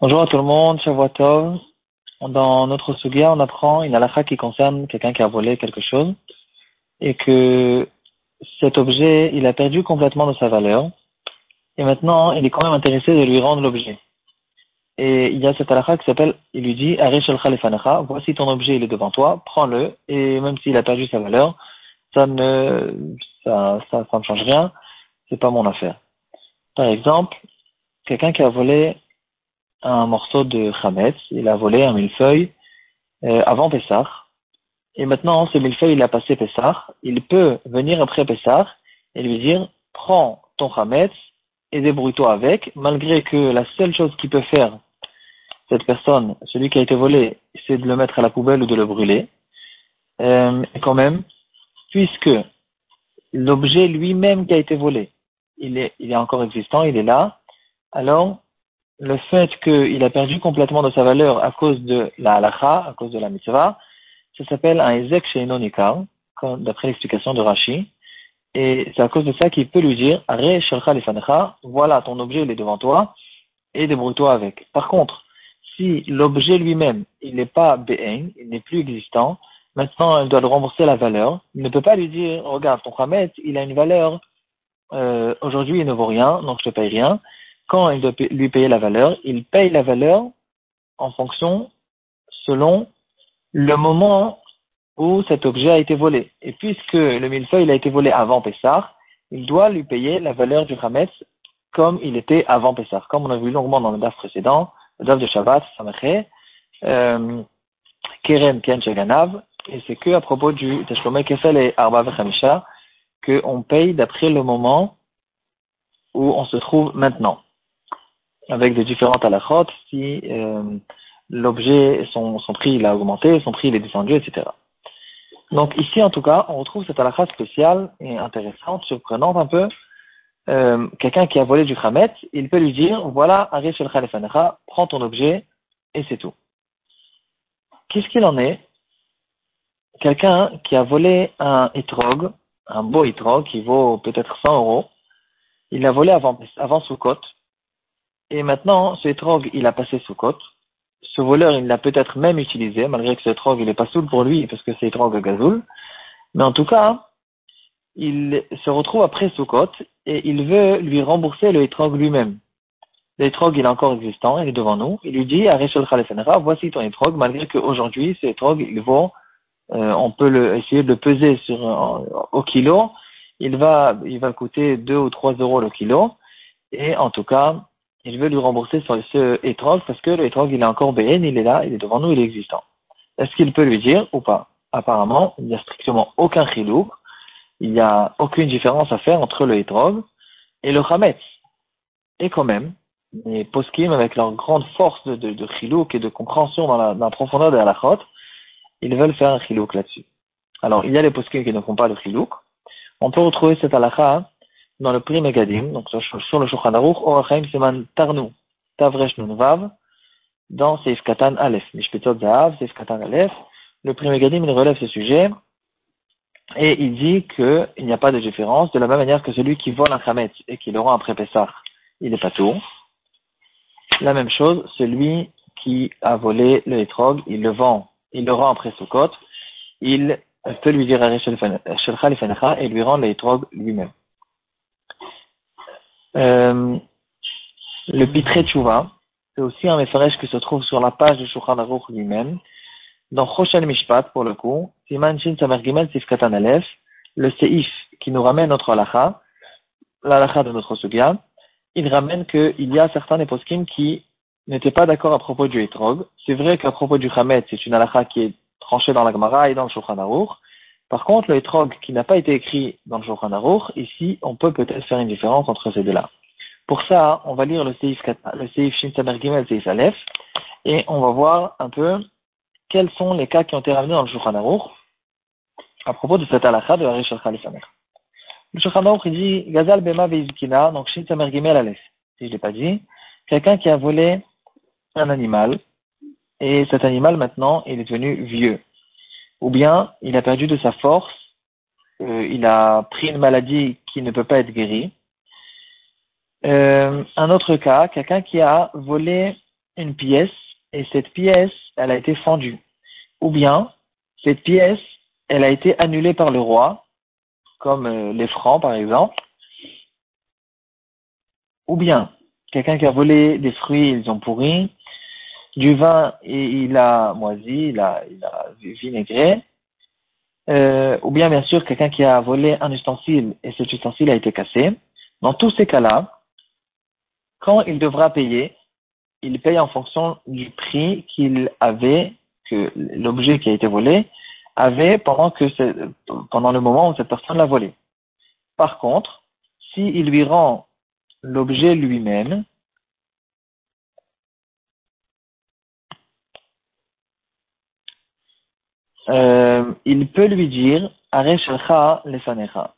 Bonjour à tout le monde, Shavuotov. Dans notre sugia, on apprend une halakha qui concerne quelqu'un qui a volé quelque chose et que cet objet, il a perdu complètement de sa valeur et maintenant, il est quand même intéressé de lui rendre l'objet. Et il y a cette halakha qui s'appelle, il lui dit, voici ton objet, il est devant toi, prends-le et même s'il a perdu sa valeur, ça ne, ça, ça ne change rien, c'est pas mon affaire. Par exemple, quelqu'un qui a volé un morceau de Hametz, il a volé un millefeuille euh, avant Pessah, et maintenant ce millefeuille il a passé Pessah, il peut venir après Pessah et lui dire prends ton Hametz et débrouille-toi avec, malgré que la seule chose qu'il peut faire cette personne, celui qui a été volé, c'est de le mettre à la poubelle ou de le brûler. Euh, quand même, puisque l'objet lui-même qui a été volé, il est, il est encore existant, il est là, alors le fait qu'il a perdu complètement de sa valeur à cause de la halacha, à cause de la mitzvah, ça s'appelle un ezek sheinonikar, d'après l'explication de Rashi. Et c'est à cause de ça qu'il peut lui dire, Are shalcha voilà ton objet, il est devant toi, et débrouille-toi avec. Par contre, si l'objet lui-même, il n'est pas be'en, il n'est plus existant, maintenant il doit le rembourser la valeur, il ne peut pas lui dire, regarde, ton Khamet, il a une valeur, euh, aujourd'hui il ne vaut rien, donc je te paye rien quand il doit lui payer la valeur, il paye la valeur en fonction, selon le moment où cet objet a été volé. Et puisque le millefeuille a été volé avant Pessah, il doit lui payer la valeur du Hametz comme il était avant Pessah. Comme on a vu longuement dans le DAF précédent, le DAF de Shabbat, Samaché, euh, Keren Ken Shaganav, et c'est que à propos du Teshlomek Kefel et Arba Vechamisha qu'on paye d'après le moment où on se trouve maintenant avec de différentes halachot, si euh, l'objet, son, son prix il a augmenté, son prix il est descendu, etc. Donc ici, en tout cas, on retrouve cette halakha spéciale et intéressante, surprenante un peu. Euh, Quelqu'un qui a volé du khamet, il peut lui dire, voilà, arrive sur le prends ton objet, et c'est tout. Qu'est-ce qu'il en est? Quelqu'un qui a volé un etrog, un beau etrog qui vaut peut-être 100 euros, il l'a volé avant, avant Sukkot, et maintenant, ce trog, il a passé sous côte. Ce voleur, il l'a peut-être même utilisé, malgré que ce trog, il n'est pas saoul pour lui, parce que c'est trog gazoul. Mais en tout cas, il se retrouve après sous côte et il veut lui rembourser le etrog lui-même. Le etrog, il est encore existant, il est devant nous. Il lui dit, Arishol Khalefenra, voici ton etrog, malgré qu'aujourd'hui, ce etrog, il vaut, euh, on peut le, essayer de le peser sur, au kilo. Il va, il va coûter 2 ou 3 euros le kilo. Et en tout cas, il veut lui rembourser sur ce étrog parce que le étrog, il est encore BN, il est là, il est devant nous, il est existant. Est-ce qu'il peut lui dire ou pas? Apparemment, il n'y a strictement aucun chilou, il n'y a aucune différence à faire entre le étrog et le chametz. Et quand même, les poskim, avec leur grande force de, de, et de compréhension dans la, profondeur de la halachot, ils veulent faire un chilouk là-dessus. Alors, il y a les poskim qui ne font pas le chilouk. On peut retrouver cette halakha dans le prix Megadim, donc sur le Shulchan Aruch, Orachaim Seman Tarnu, Tavresh Vav, dans Seif Katan Aleph, Mishpetot Zahav, Seif Katan Aleph, le prix Megadim, il relève ce sujet, et il dit qu'il n'y a pas de différence, de la même manière que celui qui vole un Khamet et qui le rend après Pessah, il est pas tout. La même chose, celui qui a volé le Etrog, il le vend, il le rend après Sukkot, il peut lui dire à et lui rendre le Etrog lui-même. Euh, le Pitre Tchouva, c'est aussi un message qui se trouve sur la page de Shulchan Aruch lui-même. Dans Choshen Mishpat, pour le coup, Siman Shin Samer Gimel Sifkatan Aleph, le Seif qui nous ramène notre halakha, l'halakha de notre sugya, il ramène qu'il y a certains poskim qui n'étaient pas d'accord à propos du Etrog. C'est vrai qu'à propos du Hamet, c'est une halakha qui est tranchée dans la Gemara et dans le Shulchan Aruch. Par contre, le etrog qui n'a pas été écrit dans le Shulchan Aruch, ici, on peut peut-être faire une différence entre ces deux-là. Pour ça, on va lire le Seif, le Seif Shin Gimel, Seif Aleph, et on va voir un peu quels sont les cas qui ont été ramenés dans le Shulchan Aruch à propos de cette halakha de Harish Samer. Le Shulchan Aruch, il dit Gazal Bema Veizkina, donc Shin Gimel Aleph. Si je ne l'ai pas dit, quelqu'un qui a volé un animal, et cet animal maintenant, il est devenu vieux ou bien il a perdu de sa force, euh, il a pris une maladie qui ne peut pas être guérie. Euh, un autre cas, quelqu'un qui a volé une pièce et cette pièce, elle a été fendue. Ou bien, cette pièce, elle a été annulée par le roi, comme euh, les francs par exemple. Ou bien, quelqu'un qui a volé des fruits, ils ont pourri, du vin, et il a moisi, il a, il a vinaigré. Euh, ou bien, bien sûr, quelqu'un qui a volé un ustensile et cet ustensile a été cassé. Dans tous ces cas-là, quand il devra payer, il paye en fonction du prix qu'il avait, que l'objet qui a été volé avait pendant, que pendant le moment où cette personne l'a volé. Par contre, s'il lui rend l'objet lui-même, euh, il peut lui dire Areshelcha lefanecha.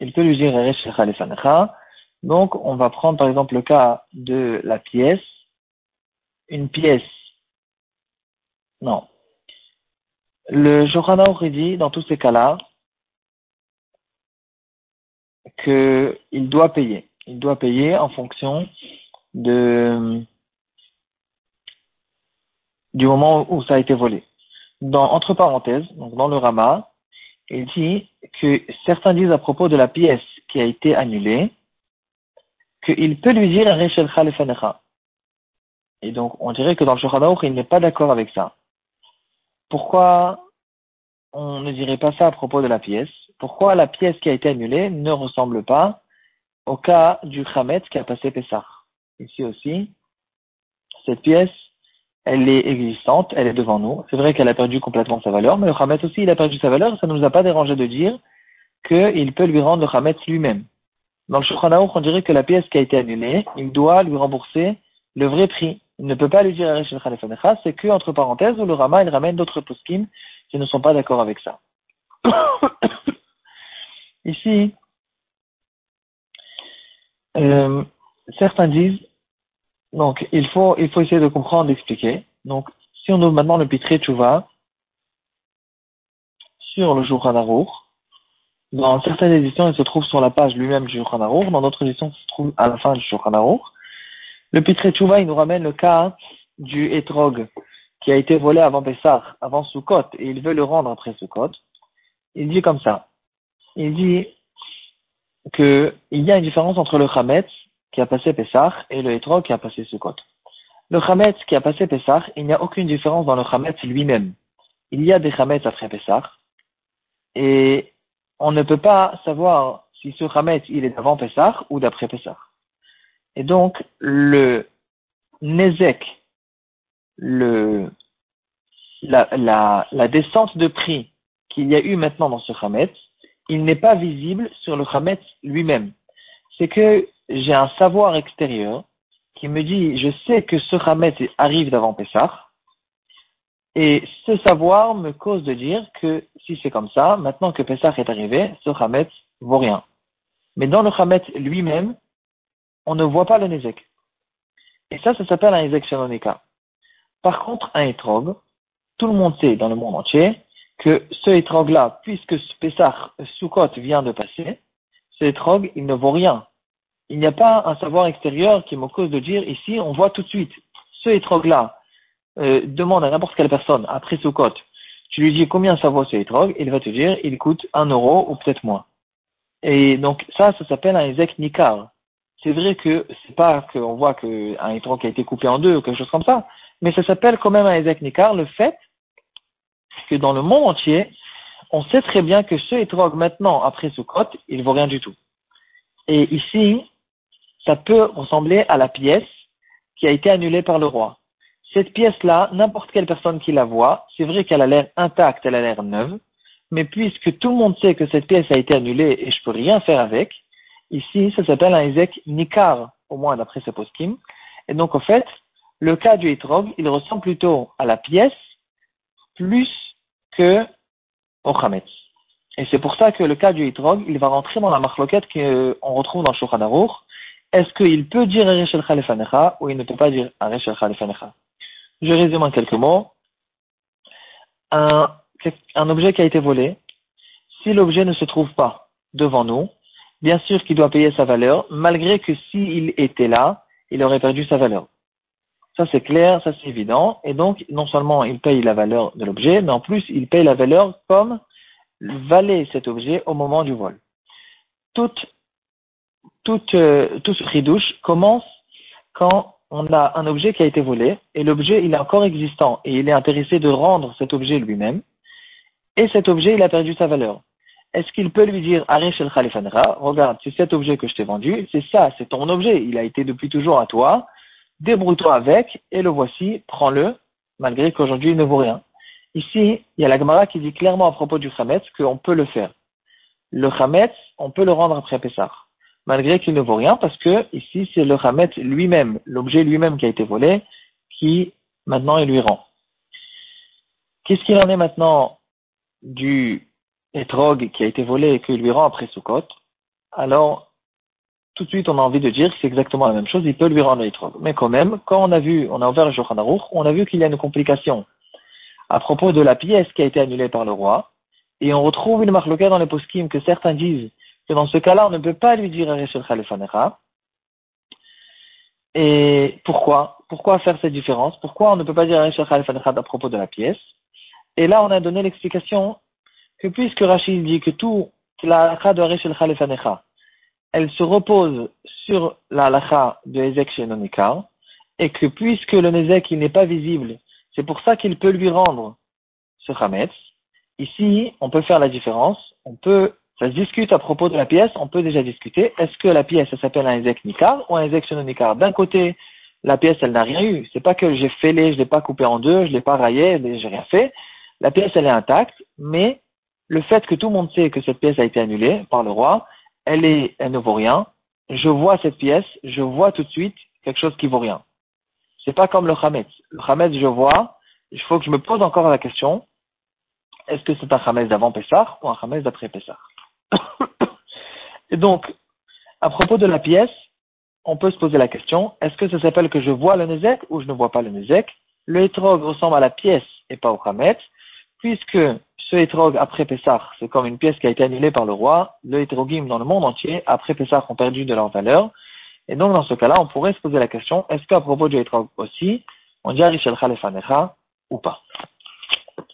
Il peut lui dire Areshelcha. Donc, on va prendre par exemple le cas de la pièce. Une pièce. Non. Le Johanna aurait dit, dans tous ces cas-là, qu'il doit payer. Il doit payer en fonction de, du moment où ça a été volé. Dans, entre parenthèses, donc dans le Rama, il dit que certains disent à propos de la pièce qui a été annulée, qu'il peut lui dire Rechel Khalefanecha. Et donc, on dirait que dans le Shulchan il n'est pas d'accord avec ça. Pourquoi on ne dirait pas ça à propos de la pièce? Pourquoi la pièce qui a été annulée ne ressemble pas au cas du Khamet qui a passé Pessah? Ici aussi, cette pièce, elle est existante, elle est devant nous. C'est vrai qu'elle a perdu complètement sa valeur, mais le Khamet aussi, il a perdu sa valeur. Ça ne nous a pas dérangé de dire qu'il peut lui rendre le Khamet lui-même. Dans le Shulchan on dirait que la pièce qui a été annulée, il doit lui rembourser le vrai prix. Il ne peut pas lui dire c'est que, entre parenthèses, le Rama, il ramène d'autres poskim qui ne sont pas d'accord avec ça. Ici, euh, certains disent, donc, il faut, il faut essayer de comprendre, d'expliquer. Donc, si on ouvre maintenant le Pitré Tchouva sur le Hanarour, dans certaines éditions, il se trouve sur la page lui-même du Shulchan Dans d'autres éditions, il se trouve à la fin du Shulchan Le Pitre Tchouva, il nous ramène le cas du Etrog qui a été volé avant Pessah, avant Sukkot, et il veut le rendre après Sukkot. Il dit comme ça. Il dit qu'il y a une différence entre le Chametz qui a passé Pessah et le Etrog qui a passé Sukkot. Le Chametz qui a passé Pessah, il n'y a aucune différence dans le Chametz lui-même. Il y a des Chametz après Pessah, et on ne peut pas savoir si ce Hametz il est d'avant Pessah ou d'après Pessah. Et donc, le Nezek, le, la, la, la descente de prix qu'il y a eu maintenant dans ce Hametz, il n'est pas visible sur le Hametz lui-même. C'est que j'ai un savoir extérieur qui me dit, je sais que ce Hametz arrive d'avant Pessah, et ce savoir me cause de dire que si c'est comme ça, maintenant que Pessah est arrivé, ce Hametz vaut rien. Mais dans le Hametz lui-même, on ne voit pas le Nezek. Et ça, ça s'appelle un Nezek Shanonika. Par contre, un Etrog, tout le monde sait dans le monde entier que ce Etrog-là, puisque Pessah Sukkot vient de passer, ce Etrog, il ne vaut rien. Il n'y a pas un savoir extérieur qui me cause de dire ici, on voit tout de suite, ce Etrog-là, euh, demande à n'importe quelle personne après Sukkot, tu lui dis combien ça vaut ce hétrog, il va te dire il coûte un euro ou peut-être moins. Et donc ça, ça s'appelle un Ezek Nikar. C'est vrai que c'est pas qu'on voit qu'un hétrog a été coupé en deux ou quelque chose comme ça, mais ça s'appelle quand même un Ezek Nikar, le fait que dans le monde entier, on sait très bien que ce hétrog maintenant, après Sukkot, il vaut rien du tout. Et ici, ça peut ressembler à la pièce qui a été annulée par le roi cette pièce-là, n'importe quelle personne qui la voit, c'est vrai qu'elle a l'air intacte, elle a l'air neuve, mais puisque tout le monde sait que cette pièce a été annulée et je peux rien faire avec, ici, ça s'appelle un Ezek Nikar, au moins d'après ce poskim. Et donc, en fait, le cas du Etrog, il ressemble plutôt à la pièce plus que au. Et c'est pour ça que le cas du Etrog, il va rentrer dans la marloquette qu'on retrouve dans Shulchan Est-ce qu'il peut dire Areshel Khalefanecha ou il ne peut pas dire Areshel Khalefanecha je résume en quelques mots. Un, objet qui a été volé, si l'objet ne se trouve pas devant nous, bien sûr qu'il doit payer sa valeur, malgré que s'il était là, il aurait perdu sa valeur. Ça c'est clair, ça c'est évident. Et donc, non seulement il paye la valeur de l'objet, mais en plus il paye la valeur comme valait cet objet au moment du vol. Tout, tout, euh, tout ce ridouche commence quand on a un objet qui a été volé et l'objet il est encore existant et il est intéressé de rendre cet objet lui-même et cet objet il a perdu sa valeur. Est-ce qu'il peut lui dire Arish el regarde, c'est cet objet que je t'ai vendu, c'est ça, c'est ton objet, il a été depuis toujours à toi, débrouille-toi avec et le voici, prends-le, malgré qu'aujourd'hui il ne vaut rien. Ici, il y a la Gemara qui dit clairement à propos du Hametz qu'on peut le faire. Le Hametz, on peut le rendre après Pessah malgré qu'il ne vaut rien, parce que ici c'est le Hamet lui-même, l'objet lui-même qui a été volé, qui maintenant il lui rend. Qu'est-ce qu'il en est maintenant du étrog qui a été volé et qu'il lui rend après Sukkot? Alors, tout de suite on a envie de dire que c'est exactement la même chose, il peut lui rendre l'étrog. Mais quand même, quand on a vu, on a ouvert le Shulchan on a vu qu'il y a une complication à propos de la pièce qui a été annulée par le roi, et on retrouve une marque dans les poskim que certains disent dans ce cas-là, on ne peut pas lui dire. Et pourquoi? Pourquoi faire cette différence? Pourquoi on ne peut pas dire à propos de la pièce? Et là, on a donné l'explication que puisque Rachid dit que tout la halakha de Reshel Khalifanecha, elle se repose sur la halakha de Ezek Shenonikar, et que puisque le Nezek n'est pas visible, c'est pour ça qu'il peut lui rendre ce Hametz. Ici, on peut faire la différence, on peut ça se discute à propos de la pièce, on peut déjà discuter. Est-ce que la pièce, s'appelle un Ezek Nikar ou un Ezek Nikar D'un côté, la pièce, elle n'a rien eu. C'est pas que j'ai fêlé, je l'ai pas coupé en deux, je l'ai pas raillé, j'ai rien fait. La pièce, elle est intacte, mais le fait que tout le monde sait que cette pièce a été annulée par le roi, elle est, elle ne vaut rien. Je vois cette pièce, je vois tout de suite quelque chose qui vaut rien. C'est pas comme le Hametz. Le Hametz, je vois, il faut que je me pose encore la question, est-ce que c'est un Hametz d'avant Pessah ou un Hametz d'après Pessah? Et donc, à propos de la pièce, on peut se poser la question, est-ce que ça s'appelle que je vois le Nezek ou je ne vois pas le Nezek? Le hétrog ressemble à la pièce et pas au Hametz, puisque ce hétrog après Pessah, c'est comme une pièce qui a été annulée par le roi, le hétrogim dans le monde entier, après Pessah, ont perdu de leur valeur. Et donc, dans ce cas-là, on pourrait se poser la question, est-ce qu'à propos du hétrog aussi, on dit Arishel Khalefanecha ou pas?